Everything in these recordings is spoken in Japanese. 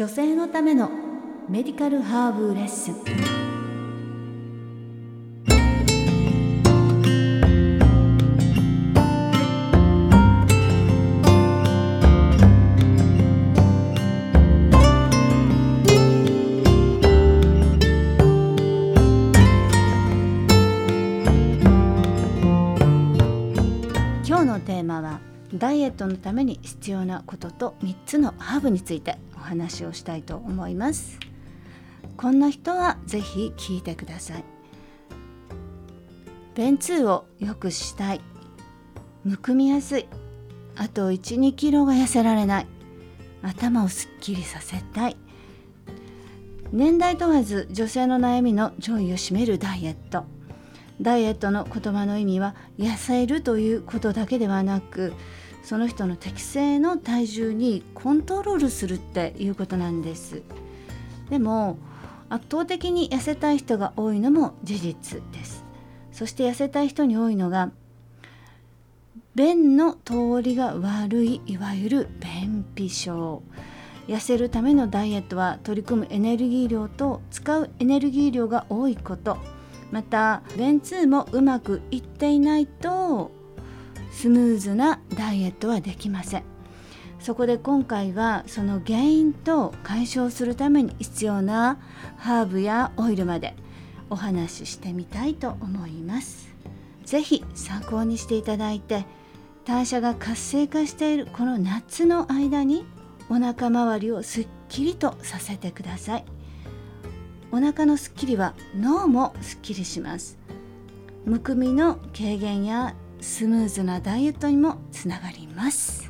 女性のためのメディカルハーブレッスン今日のテーマはダイエットのために必要なことと3つのハーブについて。お話をしたいと思います。こんな人はぜひ聞いてください。便通を良くしたい。むくみやすい。あと12キロが痩せられない。頭をすっきりさせたい。年代問わず女性の悩みの上位を占めるダイエット。ダイエットの言葉の意味は痩せるということだけではなくその人の適正の体重にコントロールするっていうことなんです。でも圧倒的に痩せたい人が多いのも事実です。そして痩せたい人に多いのが便の通りが悪いいわゆる便秘症。痩せるためのダイエットは取り組むエネルギー量と使うエネルギー量が多いこと。また便通もうまくいっていないとスムーズなダイエットはできません。そこで今回はその原因と解消するために必要なハーブやオイルまでお話ししてみたいと思います。是非参考にしていただいて代謝が活性化しているこの夏の間にお腹周りをすっきりとさせてください。お腹のすっきりは脳もすっきりします。むくみの軽減やスムーズなダイエットにもつながります。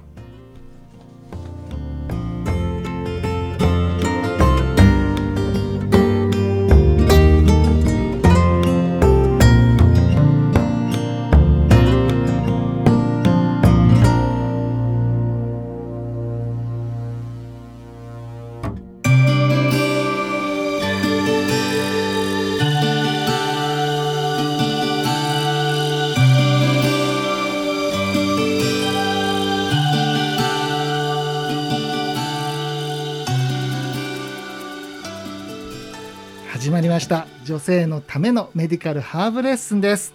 女性のためのメディカルハーブレッスンです。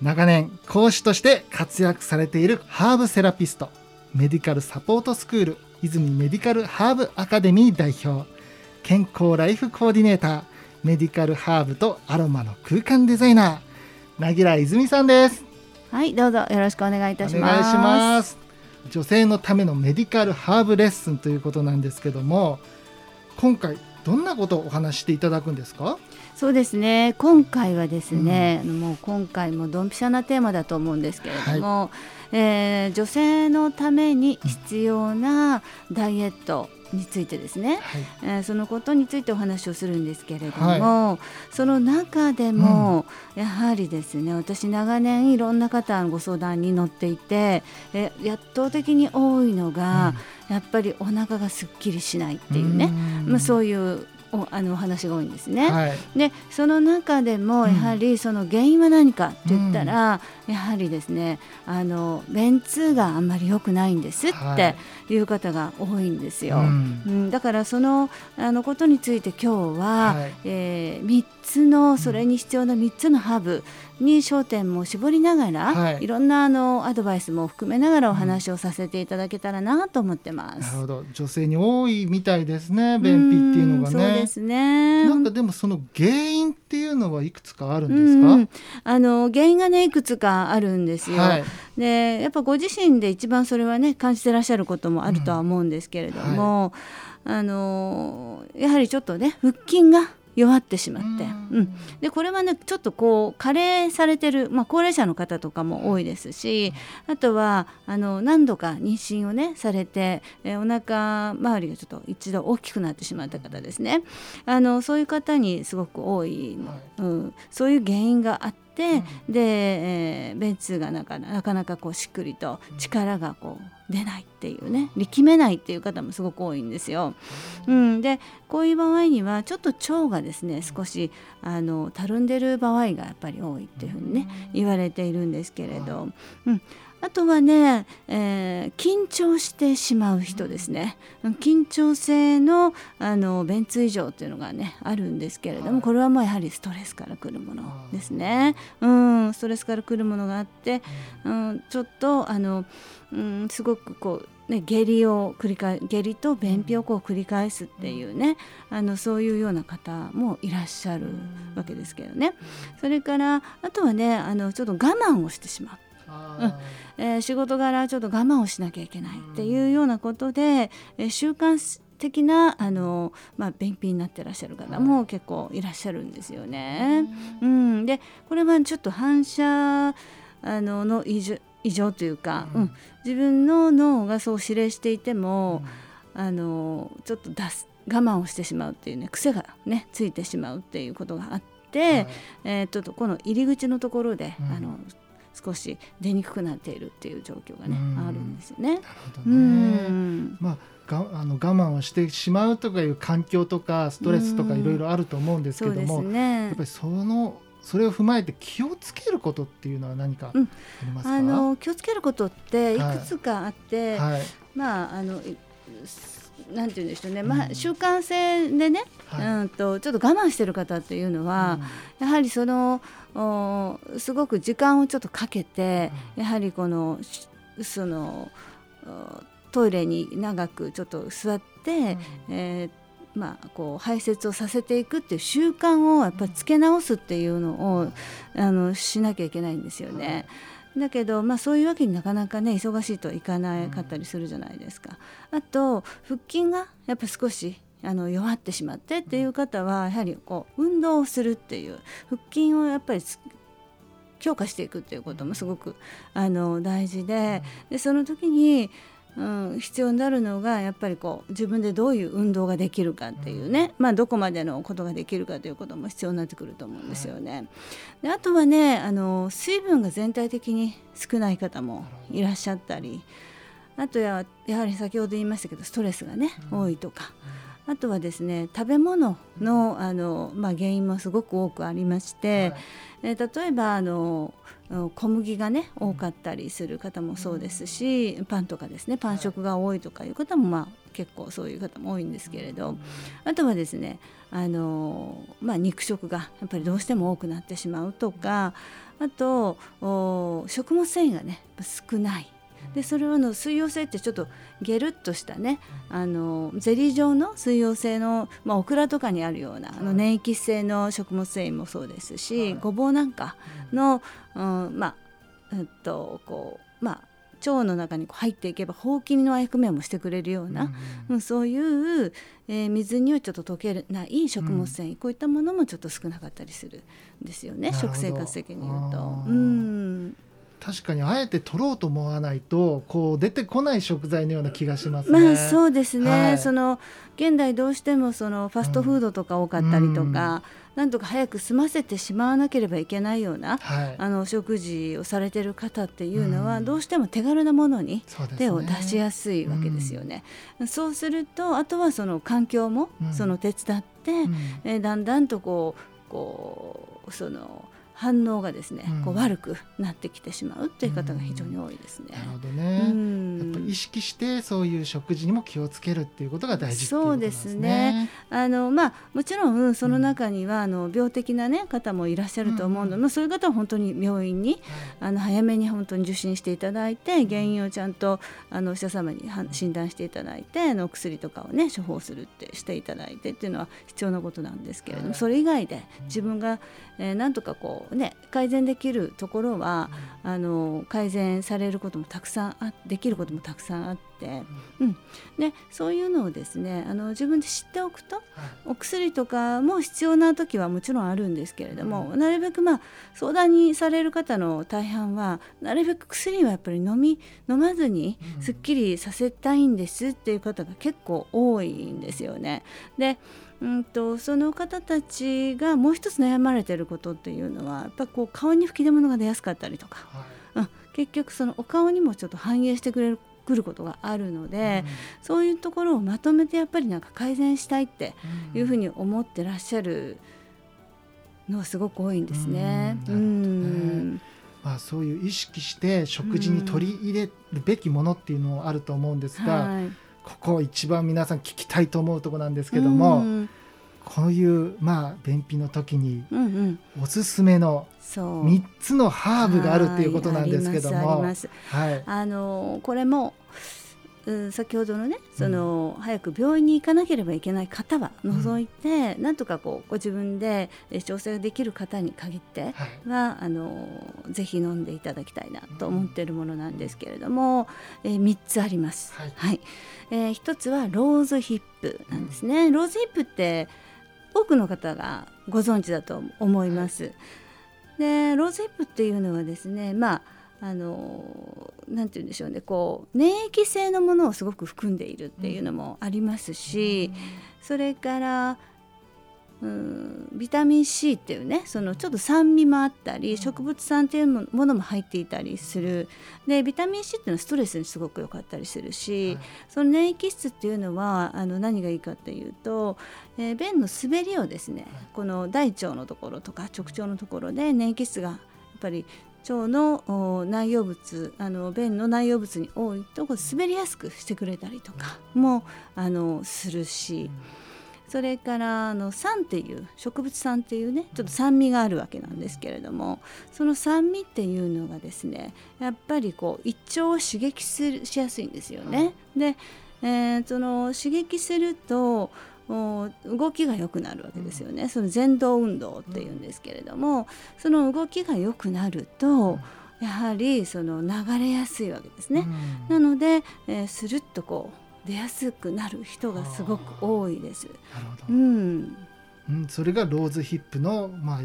長年講師として活躍されているハーブセラピストメディカルサポートスクール泉メディカルハーブアカデミー代表健康ライフコーディネーターメディカルハーブとアロマの空間デザイナーなぎら泉さんです。はいどうぞよろしくお願いいたします。女性のためのメディカルハーブレッスンということなんですけども今回どんなことをお話ししていただくんですか？そうですね。今回はですね、うん、もう今回もドンピシャなテーマだと思うんですけれども、はい、えー、女性のために必要なダイエット、についてですね、はい、えー、そのことについてお話をするんですけれども、はい、その中でも、やはりですね私長年いろんな方のご相談に乗っていて、えー、圧倒的に多いのが、うん、やっぱりお腹がすっきりしないっていうね、まあ、そういうおあのお話が多いんですね。はい、でその中でもやはりその原因は何かって言ったら、うん、やはりですねあの便通があんまり良くないんですってい。う方が多いんですよ。うん、うん、だからそのあのことについて今日は、はい、えー、3つのそれに必要な3つのハーブに焦点も絞りながら、はい、いろんなあのアドバイスも含めながらお話をさせていただけたらなと思ってます。なるほど。女性に多いみたいですね便秘っていうのがね。そうですね。なんかでもその原因っていうのはいくつかあるんですか、うん、あの原因がねいくつかあるんですよ。はい、でやっぱご自身で一番それはね感じてらっしゃることもあるとは思うんですけれども、うんはい、あのやはりちょっとね腹筋が弱ってしまって、うん、でこれはねちょっとこう加齢されてる、まあ、高齢者の方とかも多いですしあとはあの何度か妊娠をねされて、えお腹周りがちょっと一度大きくなってしまった方ですね。あのそういう方にすごく多い、うん、そういう原因があって。で、えー、便通がなかなかなかこうしっくりと力がこう出ないっていうね力めないっていう方もすごく多いんですよ。うん、でこういう場合にはちょっと腸がですね少しあのたるんでる場合がやっぱり多いっていうふうにね言われているんですけれど、うん、あとはね、えー、緊張してしまう人ですね。緊張性のあの便通異常っていうのがねあるんですけれども、はい、これはもうやはりストレスからくるものですね、うん、ストレスからくるものがあって、うん、ちょっとあの、うん、すごくこうね、下痢を繰り返下痢と便秘をこう繰り返すっていうねあのそういうような方もいらっしゃるわけですけどね。それからあとはねあのちょっと我慢をしてしまう。うん。えー、仕事柄ちょっと我慢をしなきゃいけないっていうようなことで、えー、習慣的なあの、まあ、便秘になってらっしゃる方も結構いらっしゃるんですよね。うん、でこれはちょっと反射あのの異常異常というか、うん、自分の脳がそう指令していても、あのちょっと出す我慢をしてしまうっていうね癖がねついてしまうっていうことがあって、はい、えー、ちょっとこの入り口のところで、うん、あの少し出にくくなっているっていう状況がね、あるんですよね。なるほどね。まあがあの我慢をしてしまうとかいう環境とかストレスとかいろいろあると思うんですけども、ね、やっぱりそのそれを踏まえて気をつけることっていうのは何かありますか、うん、あの気をつけることっていくつかあって、はい。はい、まああのなんて言うんでしょうね、まあ、習慣性でね、はい、うんとちょっと我慢してる方っていうのは、うん、やはりそのおすごく時間をちょっとかけて、うん、やはりこのそのトイレに長くちょっと座って、うん、えーまあ、こう排泄をさせていくっていう習慣をやっぱりつけ直すっていうのをあのしなきゃいけないんですよね。だけど、まあ、そういうわけになかなかね忙しいといかなかったりするじゃないですか。あと腹筋がやっぱ少しあの弱ってしまってっていう方はやはりこう運動をするっていう腹筋をやっぱり強化していくっていうこともすごくあの大事ででその時にうん、必要になるのがやっぱりこう自分でどういう運動ができるかっていうね、まあ、どこまでのことができるかということも必要になってくると思うんですよね。であとはねあの水分が全体的に少ない方もいらっしゃったりあとややはり先ほど言いましたけどストレスがね、多いとか。あとはですね食べ物のあの、まあ、原因もすごく多くありまして、はい、えー、例えばあの小麦がね多かったりする方もそうですしパンとかですねパン食が多いとかいう方もまあ結構そういう方も多いんですけれどあとはですねあの、まあ、肉食がやっぱりどうしても多くなってしまうとかあと食物繊維がね少ないでそれはの水溶性ってちょっとゲルッとしたねあのゼリー状の水溶性の、まあ、オクラとかにあるようなあの粘液性の食物繊維もそうですし、ごぼうなんかの、うん、まあえっとこうまあ腸の中に入っていけばほうきの役目もしてくれるような、うん、そういう、えー、水にはちょっと溶けない食物繊維、うん、こういったものもちょっと少なかったりするんですよね食生活的に言うと。うん確かにあえて取ろうと思わないとこう出てこない食材のような気がしますね。まあそうですね。はい、その現代どうしてもそのファストフードとか多かったりとか、うん、なんとか早く済ませてしまわなければいけないような、はい、あの食事をされてる方っていうのは、どうしても手軽なものに手を出しやすいわけですよね。そう、ねうん、するとあとはその環境もその手伝って、うん、えだんだんとこうこうその反応がですね、うん、こう悪くなってきてしまうという方が非常に多いですね。なるほどね、うん、やっぱり意識してそういう食事にも気をつけるっていうことが大事、ね、そうですね。あのまあもちろんその中には、あの病的なね方もいらっしゃると思うので、うん、まあそういう方は本当に病院に、あの早めに本当に受診していただいて原因をちゃんとあのお医者様に診断していただいての薬とかをね処方するってしていただいてっていうのは必要なことなんですけれども、それ以外で自分が、えー、なんとかこうね、改善できるところは、あの改善されることもたくさんあできることもたくさんあって、うん、でそういうのをですねあの自分で知っておくと、お薬とかも必要な時はもちろんあるんですけれども、なるべくまあ相談にされる方の大半はなるべく薬はやっぱり飲み飲まずにすっきりさせたいんですっていう方が結構多いんですよね。でうんとその方たちがもう一つ悩まれてることっていうのはやっぱこう顔に吹き出物が出やすかったりとか、はい、うん、結局そのお顔にもちょっと反映してくれるくることがあるので、うん、そういうところをまとめてやっぱりなんか改善したいっていうふうに思ってらっしゃるのはすごく多いんですね。うん、まあ、そういう意識して食事に取り入れるべきものっていうのあると思うんですが、はい、ここ一番皆さん聞きたいと思うところなんですけども、うん、こういうまあ便秘の時におすすめの3つのハーブがあるっていうことなんですけども、はい、あのこれも先ほどのねその、うん、早く病院に行かなければいけない方は除いて、うん、なんとかこうご自分で調整ができる方に限っては、はい、あのぜひ飲んでいただきたいなと思っているものなんですけれども、うん、えー、3つあります。はい、はい、えー、1つはローズヒップなんですね。ローズヒップって多くの方がご存知だと思います。はい、でローズヒップっていうのはですねまああのなんて言うんでしょうね。こう免疫性のものをすごく含んでいるっていうのもありますし、それからうんビタミン C っていうねそのちょっと酸味もあったり植物酸っていうものも入っていたりする。でビタミン C っていうのはストレスにすごく良かったりするし、はい、その粘液質っていうのはあの何がいいかっていうと、えー、便の滑りをですねこの大腸のところとか直腸のところで粘液質がやっぱり腸の内容物あの便の内容物に多いと滑りやすくしてくれたりとかもあのするし。それからあの酸っていう植物酸っていうねちょっと酸味があるわけなんですけれどもその酸味っていうのがですねやっぱりこう胃腸を刺激するしやすいんですよね。で、えー、その刺激すると動きが良くなるわけですよね、その前動運動っていうんですけれども、その動きが良くなると、やはりその流れやすいわけですね。なので、えー、スルッとこう出やすくなる人がすごく多いです。なるほど。うん、うん、それがローズヒップのまあ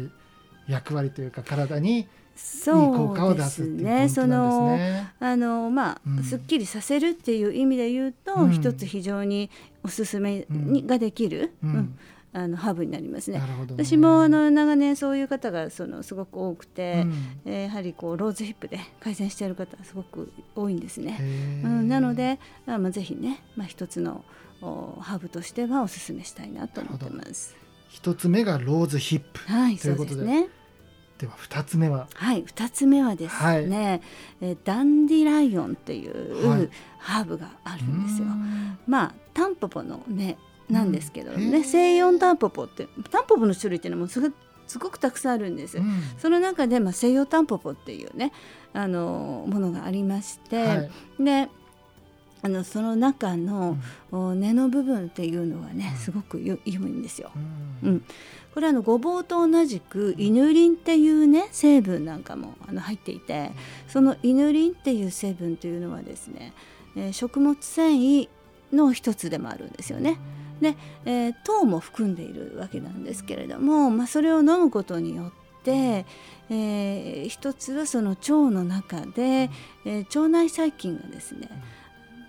役割というか体にそうですね。そのあのまあ、うん、すっきりさせるっていう意味で言うと、うん、一つ非常におすすめに、ができる、うん。あのハーブになりますね。ね。私もあの長年そういう方がそのすごく多くて、うん、えー、やはりこうローズヒップで改善している方すごく多いんですね。うん、なので、まあ、ぜひね、まあ、一つのハーブとしてはおすすめしたいなと思ってます。一つ目がローズヒップ、はい、ということで。ねでは二つ目は？はい二つ目はですね、はい、えダンディライオンっていうハーブがあるんですよ。まあタンポポのねなんですけどね、うん、西洋タンポポってタンポポの種類っていうのもすごすごくたくさんあるんです。うん、その中で、まあ、西洋タンポポっていうねあのものがありまして、はい、であのその中の、うん、根の部分っていうのはね、すごく良いんですよ。うん。これはあのごぼうと同じくイヌリンっていうね成分なんかもあの入っていてそのイヌリンっていう成分というのはですね、えー、食物繊維の一つでもあるんですよね。で、えー、糖も含んでいるわけなんですけれども、まあ、それを飲むことによって、えー、一つはその腸の中で、えー、腸内細菌がですね、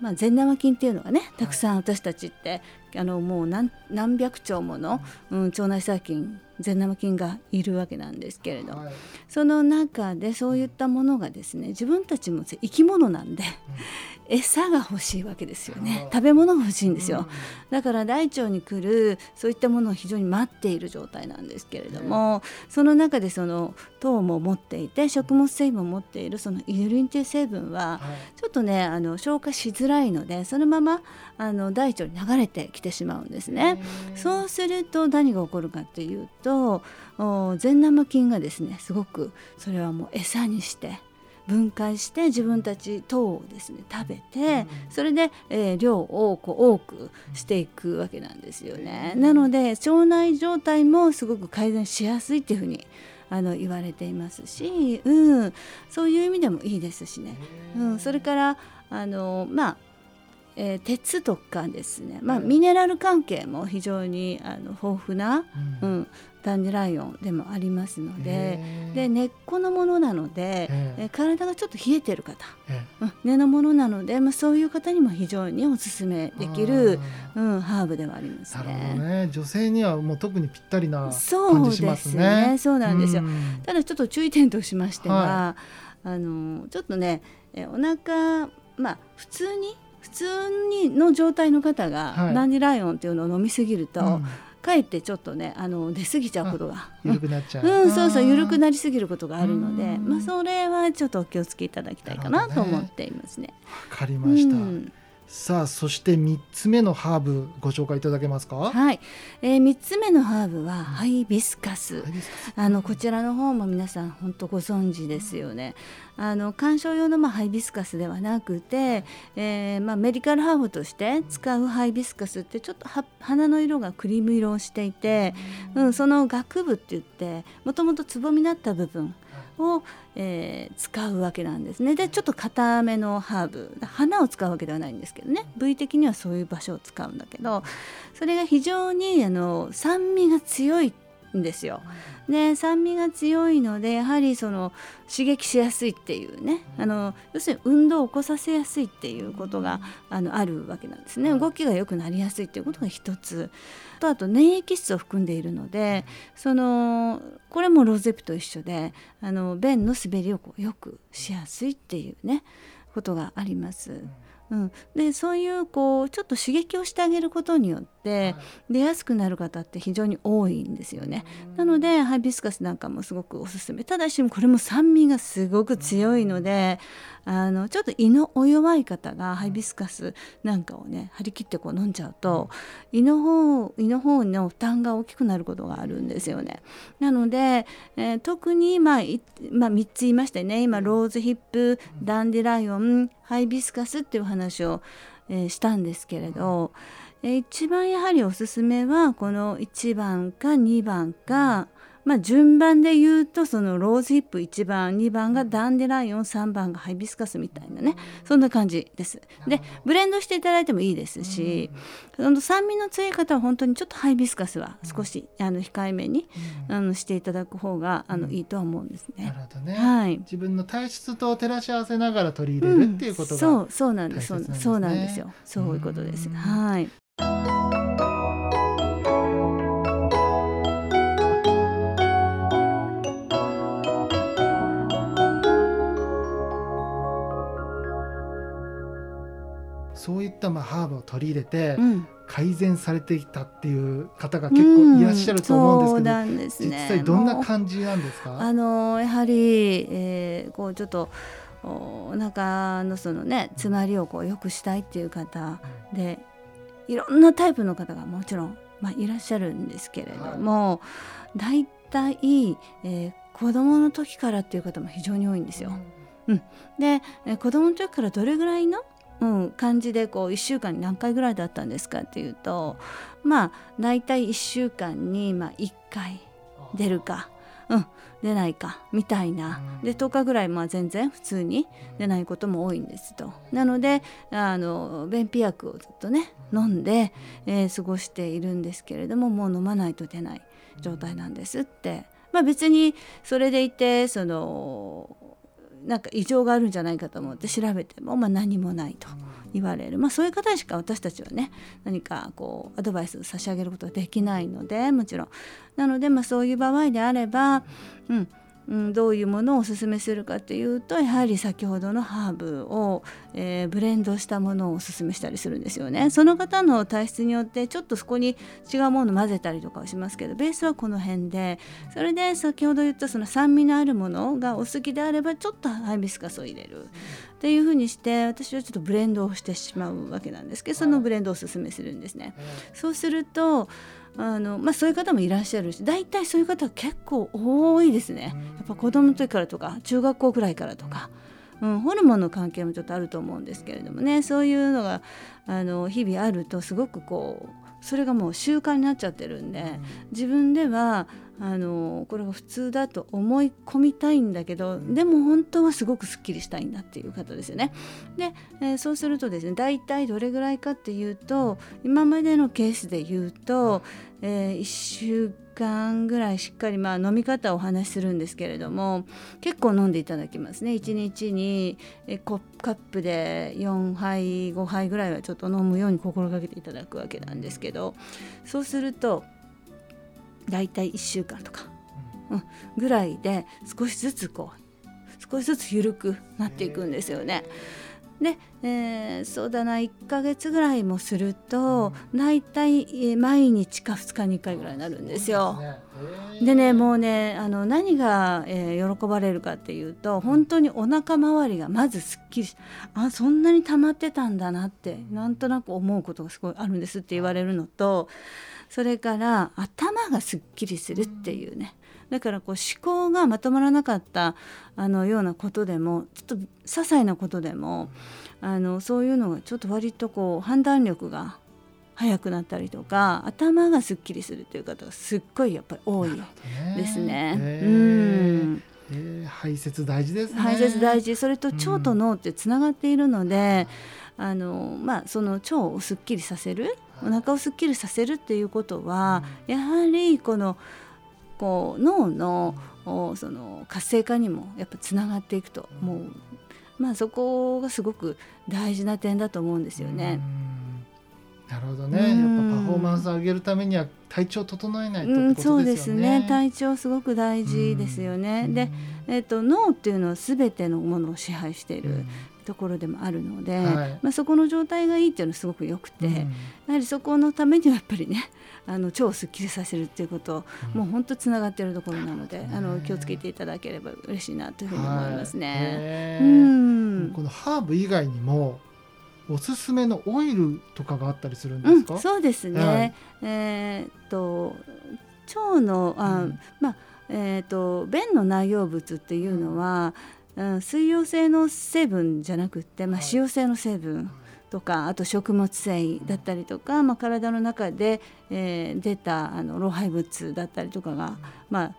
まあ、善玉菌っていうのはねたくさん私たちってあのもう何何百兆もの、うん、腸内細菌善玉菌がいるわけなんですけれど、はい、その中でそういったものがですね自分たちも生き物なんで、餌が欲しいわけですよね。食べ物が欲しいんですよ、だから大腸に来るそういったものを非常に待っている状態なんですけれども、その中でその糖も持っていて食物繊維も持っているそのイヌリンという成分は、ちょっとねあの消化しづらいのでそのままあの大腸に流れてきてしまうんですね。そうすると何が起こるかというと善玉菌がですねすごくそれはもう餌にして分解して自分たち糖をですね食べて、それで、えー、量をこう多くしていくわけなんですよね。なので腸内状態もすごく改善しやすいっていうふうにあの言われていますし、うん、そういう意味でもいいですしね、うん、それからあのまあえー、鉄とかですね、まあ、ミネラル関係も非常にあの豊富な、うん、うん、ダンデライオンでもありますのでで根っこのものなので、え、体がちょっと冷えてる方、うん、根のものなので、まあ、そういう方にも非常におすすめできる、うん、ハーブではありますね。ね女性にはもう特にぴったりな感じしますね。そうですねそうなんですよ、ただちょっと注意点としましては、はい、あのちょっとねえお腹まあ普通に普通にの状態の方が、はい、ナンデライオンっていうのを飲みすぎると、うん、かえってちょっとねあの出過ぎちゃうことが。緩くなっちゃう、うん、そうそう緩くななりすぎることがあるので、まあ、それはちょっとお気をつけいただきたいかなと思っていますね。わかりました、うん。さあそして三つ目のハーブご紹介いただけますか？はい、えー、3つ目のハーブはハイビスカス。ハイビスカス。あのこちらの方も皆さん本当ご存知ですよね。あの観賞用のまあハイビスカスではなくて、えーまあ、メディカルハーブとして使うハイビスカスってちょっとは花の色がクリーム色をしていて、うん、その学部って言ってもともとつぼみだった部分を、えー使うわけなんですね。でちょっと硬めのハーブ花を使うわけではないんですけどね部位的にはそういう場所を使うんだけどそれが非常にあの酸味が強いんですよ。で酸味が強いのでやはりその刺激しやすいっていうねあの要するに運動を起こさせやすいっていうことがあのあるわけなんですね。動きが良くなりやすいっていうことが一つ。とあと粘液質を含んでいるのでそのこれもロゼピと一緒であの便の滑りをこうよくしやすいっていうねことがあります。うん、でそういうこうちょっと刺激をしてあげることによって出やすくなる方って非常に多いんですよね。なのでハイビスカスなんかもすごくおすすめ。ただしこれも酸味がすごく強いのであのちょっと胃のお弱い方がハイビスカスなんかをね張り切ってこう飲んじゃうと胃の方胃の方の負担が大きくなることがあるんですよね。なので、えー特に、まあいまあ、3つ言いましたよね。今ローズヒップダンディライオンハイビスカスっていう話を、えーしたんですけれど、えー一番やはりおすすめはこの1番か2番か、まあ、順番で言うとそのローズヒップ1番2番がダンデライオン3番がハイビスカスみたいなねそんな感じです。でブレンドしていただいてもいいですし、その酸味の強い方は本当にちょっとハイビスカスは少しあの控えめにあのしていただく方があのいいとは思うんですなね。るほどね、はい。自分の体質と照らし合わせながら取り入れるっていうことが、そうそうなんです。そうなんですね。そうなんですよ。そういうことです。うん。はいそういったまあハーブを取り入れてうん。改善されていたっていう方が結構いらっしゃると思うんですけど、そうなんね。実際どんな感じなんですか？あのやはり、えーこうちょっとおお腹のそのね詰まりをこう良くしたいっていう方でいろんなタイプの方がもちろん、まあ、いらっしゃるんですけれども、大体、えー子供の時からっていう方も非常に多いんですよ。で、えー子供の時からどれぐらいの、うん、感じでこう1週間に何回ぐらいだったんですかっていうとまあ大体1週間にまあ1回出るか、うん、出ないかみたいな。うん。で10日ぐらいまあ全然普通に出ないことも多いんですと。なのであの便秘薬をずっとね飲んで、えー過ごしているんですけれどももう飲まないと出ない状態なんですって、まあ、別にそれでいてそのなんか異常があるんじゃないかと思って調べても、まあ、何もないと言われる、まあ、そういう方にしか私たちはね何かこうアドバイスを差し上げることはできないのでもちろん。なので、まあ、そういう場合であれば、うんうん、どういうものをおすすめするかというとやはり先ほどのハーブを、えーブレンドしたものをおすすめしたりするんですよね。その方の体質によってちょっとそこに違うものを混ぜたりとかはしますけどベースはこの辺でそれで先ほど言ったその酸味のあるものがお好きであればちょっとハイビスカスを入れるっていうふうにして私はちょっとブレンドをしてしまうわけなんですけどそのブレンドをおすすめするんですね。そうするとあの、まあ、そういう方もいらっしゃるし大体そういう方は結構多いですね。やっぱ子供の時からとか中学校くらいからとか、うん、ホルモンの関係もちょっとあると思うんですけれどもね。そういうのがあの日々あるとすごくこうそれがもう習慣になっちゃってるんで自分ではあのこれが普通だと思い込みたいんだけどでも本当はすごくすっきりしたいんだっていう方ですよね。で、えーそうするとですね大体どれぐらいかっていうと今までのケースで言うと、え1週間ぐらいしっかりまあ飲み方をお話しするんですけれども結構飲んでいただきますね。1日にえコカップで4杯5杯ぐらいはちょっと飲むように心がけていただくわけなんですけど。そうすると大体1週間とか、うん、ぐらいで少しずつこう少しずつ緩くなっていくんですよね。で、えー、そうだな1ヶ月ぐらいもすると大体毎日か2日に1回ぐらいになるんですよ。でね。もうねあの何が、えー、喜ばれるかっていうと本当にお腹周りがまずすっきりあそんなに溜まってたんだなってなんとなく思うことがすごいあるんですって言われるのとそれから頭がすっきりするっていうね。だからこう思考がまとまらなかったあのようなことでもちょっと些細なことでもあのそういうのがちょっと割とこう判断力が早くなったりとか頭がすっきりするという方がすっごいやっぱり多いですね。ねうん。えー、排泄大事ですね。排泄大事。それと腸と脳ってつながっているので、うん、あのまあ、その腸をすっきりさせるお腹をすっきりさせるっていうことは、うん、やはりこのこう脳のその活性化にもやっぱつながっていくと思う、まあ、そこがすごく大事な点だと思うんですよね。なるほどね、やっぱパフォーマンスを上げるためには体調を整えないと、ね、そうですね。体調すごく大事ですよね。で、えーと、脳っていうのは全てのものを支配しているところでもあるので、はい、まあ、そこの状態がいいっていうのはすごくよくて、うん、やはりそこのためにはやっぱりねあの腸をすっきりさせるっていうこと、うん、もう本当つながっているところなので、あの気をつけていただければ嬉しいなというふうに思いますね。はい、うん。このハーブ以外にもおすすめのオイルとかがあったりするんですか、うん、そうですね、はい、えー、っと腸のあ、うん、まあえーと、と便の内容物っていうのは、うん、水溶性の成分じゃなくて、まあ、脂溶性の成分とかあと食物繊維だったりとか、まあ、体の中で、えー、出たあの老廃物だったりとかが、ま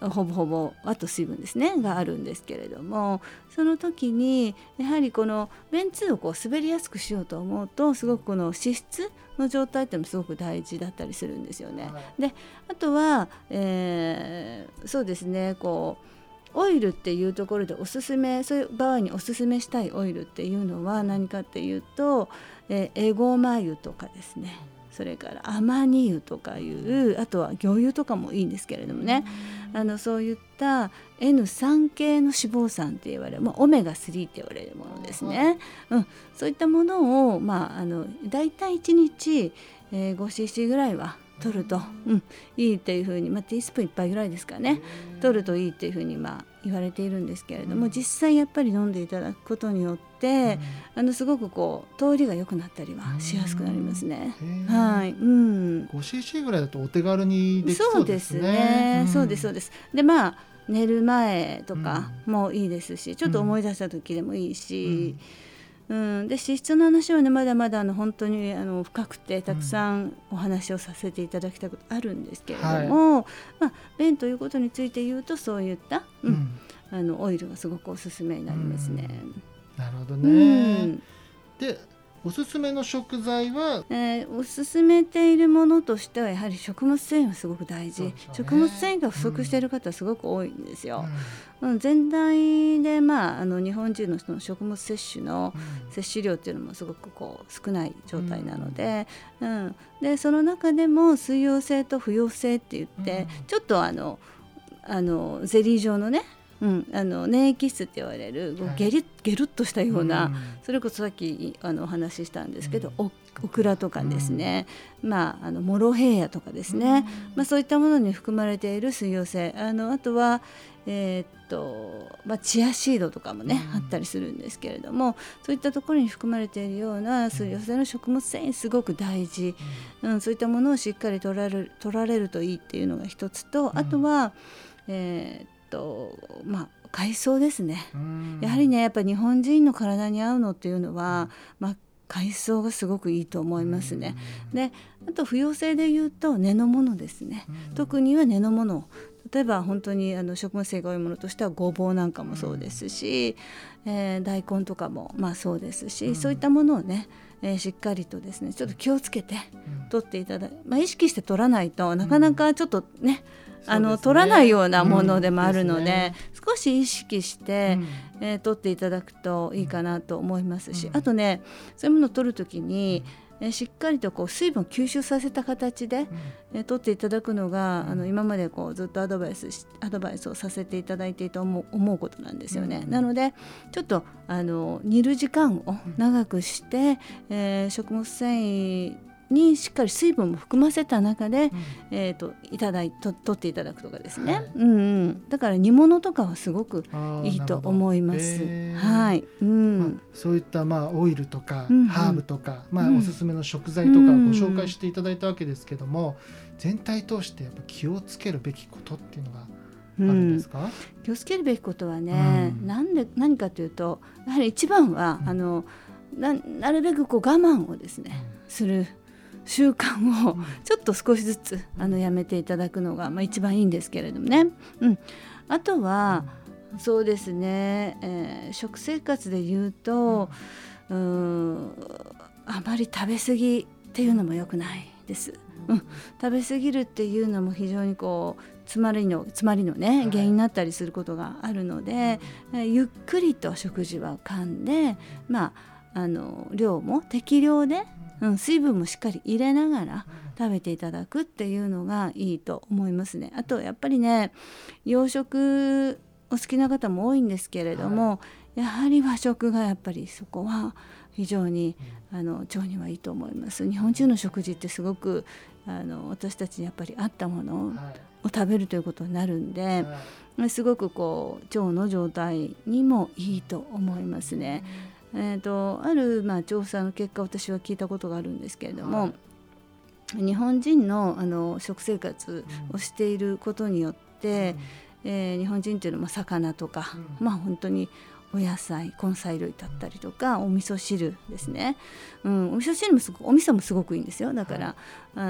あ、ほぼほぼあと水分ですねがあるんですけれどもその時にやはりこの便通をこう滑りやすくしようと思うとすごくこの脂質の状態っていうのもすごく大事だったりするんですよね。であとは、えー、そうですねこうオイルっていうところでおすすめそういう場合におすすめしたいオイルっていうのは何かっていうと、えー、エゴマ油とかですね。それからアマニ油とかいうあとは魚油とかもいいんですけれどもね。あのそういった N3 系の脂肪酸って言われる、まあ、オメガ3って言われるものですね、うん、そういったものを、まあ、あの大体1日、えー、5cc ぐらいは取ると、うん、いいっていうふうに、まあ、ティースプーン1杯ぐらいですかね。取るといいっていうふうに、まあ、言われているんですけれども、実際やっぱり飲んでいただくことによって、あのすごくこう通りが良くなったりはしやすくなりますね。はい、うん、5cc ぐらいだとお手軽にできそうですね。そうですね、そうですそうです。でまあ寝る前とかもいいですし、ちょっと思い出した時でもいいし。うん。うん、で脂質の話はねまだまだあの本当にあの深くてたくさんお話をさせていただきたいことあるんですけれども、はい、まあ、便ということについて言うとそういった、うん、あのオイルがすごくおすすめになりますね。なるほどね、でおすすめの食材は、えー、おすすめているものとしてはやはり食物繊維はすごく大事、ね、食物繊維が不足している方はすごく多いんですよ。うん、全体で、まあ、あの日本人の人の食物摂取の摂取量っていうのもすごくこう少ない状態なので,、うん。でその中でも水溶性と不溶性って言って、ちょっとあのあのゼリー状のねうん、あの粘液質って言われるゲリゲルッとしたような、うん、それこそさっきあのお話ししたんですけど、うん、オクラとかですね、まあ、あのモロヘイヤとかですね、まあ、そういったものに含まれている水溶性。あのあとは、えー、っとまあ、チアシードとかもね、あったりするんですけれどもそういったところに含まれているような水溶性の食物繊維すごく大事、うん。そういったものをしっかり取られる取られるといいっていうのが一つとあとは、えーとまあ海藻ですね。やはりねやっぱ日本人の体に合うのっていうのは、まあ、海藻がすごくいいと思いますね。であと不溶性で言うと根のものですね。特には根のもの。例えば本当にあの食物繊維が多いものとしてはごぼうなんかもそうですし、えー、大根とかもまあそうですし、そういったものをねえー、しっかりとですねちょっと気をつけて取っていただいて、まあ、意識して取らないとなかなかちょっとね、あの、ね、取らないようなものでもあるのでうんでね、少し意識して、うん、えー、取っていただくといいかなと思いますし、うん、あとねそういうものを取る時にえしっかりとこう水分を吸収させた形で、え取っていただくのが、あの今までこうずっとアドバイスアドバイスをさせていただいていた思う思うことなんですよね。なのでちょっとあの煮る時間を長くして、えー、食物繊維にしっかり水分も含ませた中で、うん、えーと、いただいと取っていただくとかですね、はい、うんうん、だから煮物とかはすごくいいと思います。はい、うん、まあ、そういったまあオイルとか、うんうん、ハーブとか、まあ、おすすめの食材とかご紹介していただいたわけですけども、全体通してやっぱ気をつけるべきことっていうのがあるんですか、うん、気をつけるべきことはね、うん、なんで何かというとやはり一番は、あのななるべくこう我慢をですね、する習慣をちょっと少しずつあのやめていただくのが、まあ、一番いいんですけれどもね。うん、あとはそうですね、えー、食生活で言うとうん。あまり食べ過ぎっていうのも良くないです。うん、食べ過ぎるっていうのも非常にこう詰まりの詰まりのね原因になったりすることがあるので、はい、ゆっくりと食事は噛んでまああの量も適量でうん、水分もしっかり入れながら食べていただくっていうのがいいと思いますね。あとやっぱりね洋食お好きな方も多いんですけれども、はい、やはり和食がやっぱりそこは非常にあの腸にはいいと思います。日本中の食事ってすごくあの私たちにやっぱり合ったものを食べるということになるんで、はい、すごくこう腸の状態にもいいと思いますね。えーと、ある、まあ、調査の結果私は聞いたことがあるんですけれども、はい、日本人のあの食生活をしていることによって、うん、えー、日本人っていうのは魚とか、うん、まあ本当にお野菜根菜類だったりとかお味噌汁ですね、うん、お味噌汁もすごお味噌もすごくいいんですよ。だから、はい、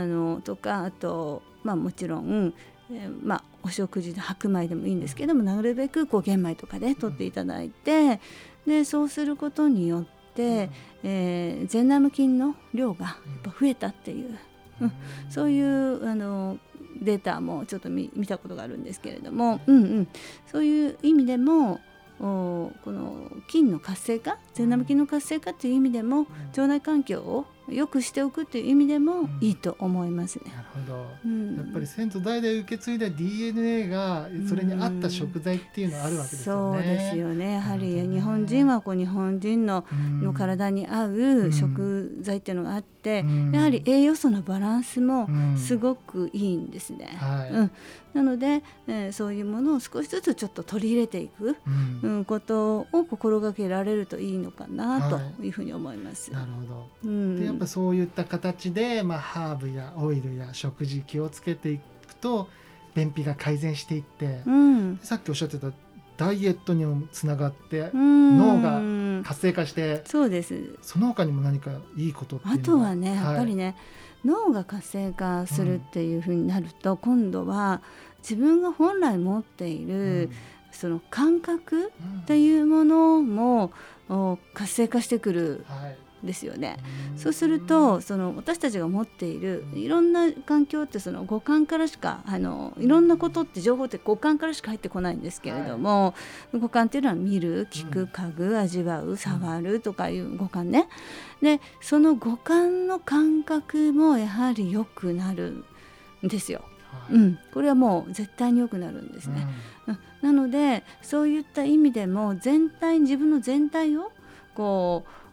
あのとかあとまあもちろん、えー、まあお食事で白米でもいいんですけどもなるべくこう玄米とかで取っていただいて、でそうすることによって、えー、善玉菌の量がやっぱ増えたっていう、うん、そういうあのデータもちょっと見見たことがあるんですけれども、うんうん、そういう意味でもおこの菌の活性化善玉菌の活性化っていう意味でも腸内環境をよくしておくっていう意味でもいいと思いますね。なるほど、うん、やっぱり先祖代々受け継いだ DNA がそれに合った食材っていうのはあるわけですよね。そうですよね。やはり日本人はこう日本人のの体に合う食材っていうのがあって、やはり栄養素のバランスもすごくいいんですね。はい、うん、なので、えー、そういうものを少しずつちょっと取り入れていく、うん、ことを心がけられるといいのかなとい。うふうに思います。はい、なるほど、うん。ぱそういった形で、まあ、ハーブやオイルや食事気をつけていくと便秘が改善していって、うん、さっきおっしゃってたダイエットにもつながって脳が活性化してそうです。その他にも何かいいことあとはね、やっぱりね脳が活性化するっていうふうになると、うん、今度は自分が本来持っている、うん、その感覚っていうものも、活性化してくる。はいですよね。そうするとその私たちが持っているいろんな環境ってその五感からしかあのいろんなことって情報って五感からしか入ってこないんですけれども、はい、五感っていうのは見る聞く嗅ぐ味わう触るとかいう五感ね。でその五感の感覚もやはり良くなるんですよ。はい、うん、これはもう絶対に良くなるんですね、うん、なのでそういった意味でも全体自分の全体をこう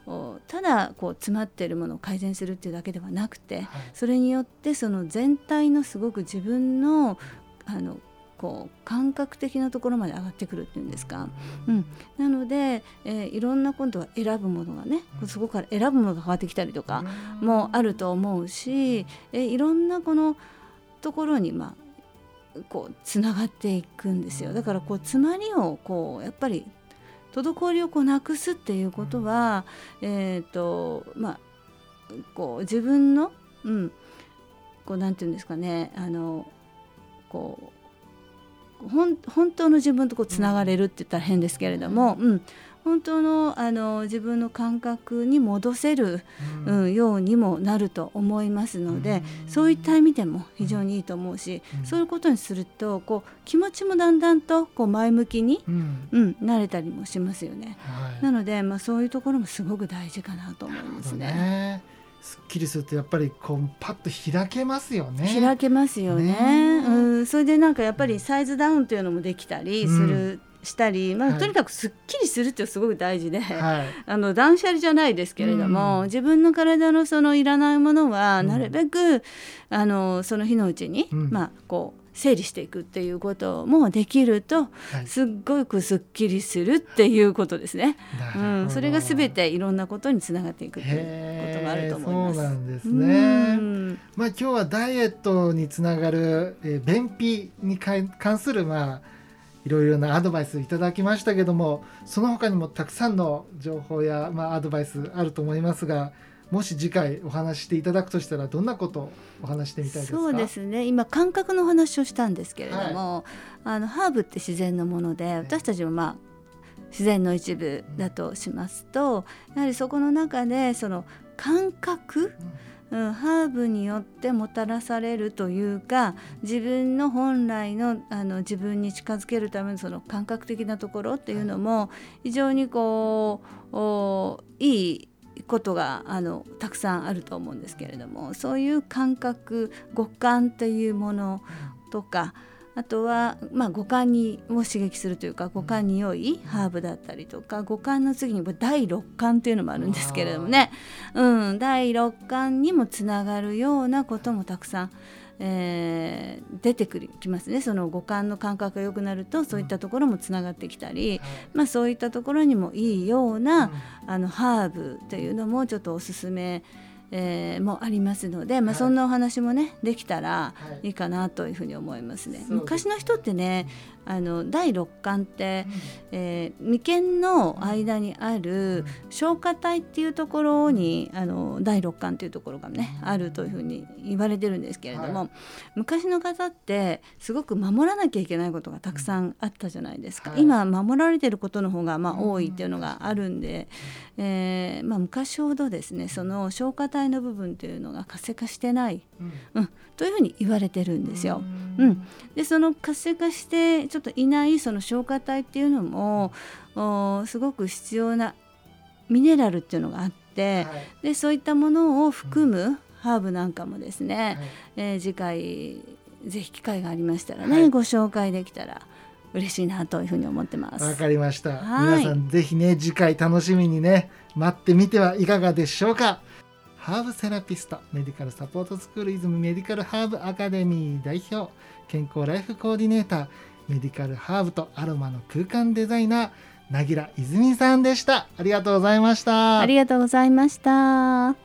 ただこう詰まっているものを改善するっていうだけではなくて、はい、それによってその全体のすごく自分のあのこう感覚的なところまで上がってくるっていうんですか、うん、なので、えー、いろんな今度は選ぶものがねそこから選ぶものが変わってきたりとかもあると思うし、えー、いろんなこのところにまあこうつながっていくんですよ。だからこう詰まりをこうやっぱり滞りをこうなくすっていうことは、えーとまあ、こう自分の、うん、こうなんていうんですかねあのこう本当の自分とこうつながれるって言ったら変ですけれども、うん、本当のあの自分の感覚に戻せる、うん、ようにもなると思いますので、うん、そういった意味でも非常にいいと思うし、うん、そういうことにするとこう気持ちもだんだんとこう前向きに、うんなれたりもしますよね。はい、なので、まあ、そういうところもすごく大事かなと思いますね。すっきりするとやっぱりこうパッと開けますよね。開けますよね。ねうん、それでなんかやっぱりサイズダウンというのもできたりする、したり、まあ、はいとにかくすっきりするってすごく大事で、はい。あの断捨離じゃないですけれども、うん自分の体のそのいらないものはうんなるべく、あのその日のうちに、うんまあこう整理していくっていうこともできるとはいすっごくすっきりするっていうことですね。うん、それがすべていろんなことにつながっていくということがあると思います。そうなんですうね。んまあ今日はダイエットにつながる、えー便秘に関するまあいろいろなアドバイスいただきましたけどもその他にもたくさんの情報や、まあ、アドバイスあると思いますがもし次回お話ししていただくとしたらどんなことをお話してみたいですか？そうですね。今感覚の話をしたんですけれども、あのハーブって自然のもので私たちもまあ自然の一部だとしますとやはりそこの中でその感覚、うん、ハーブによってもたらされるというか自分の本来のあの自分に近づけるためのその感覚的なところっていうのも非常にこういいことがあのたくさんあると思うんですけれどもそういう感覚五感というものとかあとは、まあ、五感にを刺激するというか五感に良いハーブだったりとか五感の次に第六感というのもあるんですけれどもね、うん、第六感にもつながるようなこともたくさん、えー出てくるきますね。その五感の感覚が良くなるとそういったところもつながってきたり、まあ、そういったところにもいいような、あのハーブというのもちょっとおすすめ、えーもありますので、まあ、はい。そんなお話もねできたらはい。いいかなというふうに思いますね。昔の人ってねあの第六感って、えー眉間の間にある消化体っていうところにあの第六感っていうところがねあるというふうに言われてるんですけれども、は昔の方ってすごく守らなきゃいけないことがたくさんあったじゃないですか、はい。今守られてることの方がまあ多いっていうのがあるんで、えーまあ、昔ほどですねその消化体の部分っていうのが活性化してない、うん。うん、というふうに言われてるんですよ。ううん。ん、でその活性化してちょっといないその消化体っていうのもおすごく必要なミネラルっていうのがあって、はい。でそういったものを含むハーブなんかもですね、はい。えー次回ぜひ機会がありましたらね、はい。ご紹介できたら嬉しいなというふうに思ってます。わかりました。はい皆さんぜひね次回楽しみにね待ってみてはいかがでしょうか。ハーブセラピストメディカルサポートスクールイズムメディカルハーブアカデミー代表健康ライフコーディネーターメディカルハーブとアロマの空間デザイナーなぎら泉さんでした。ありがとうございました。ありがとうございました。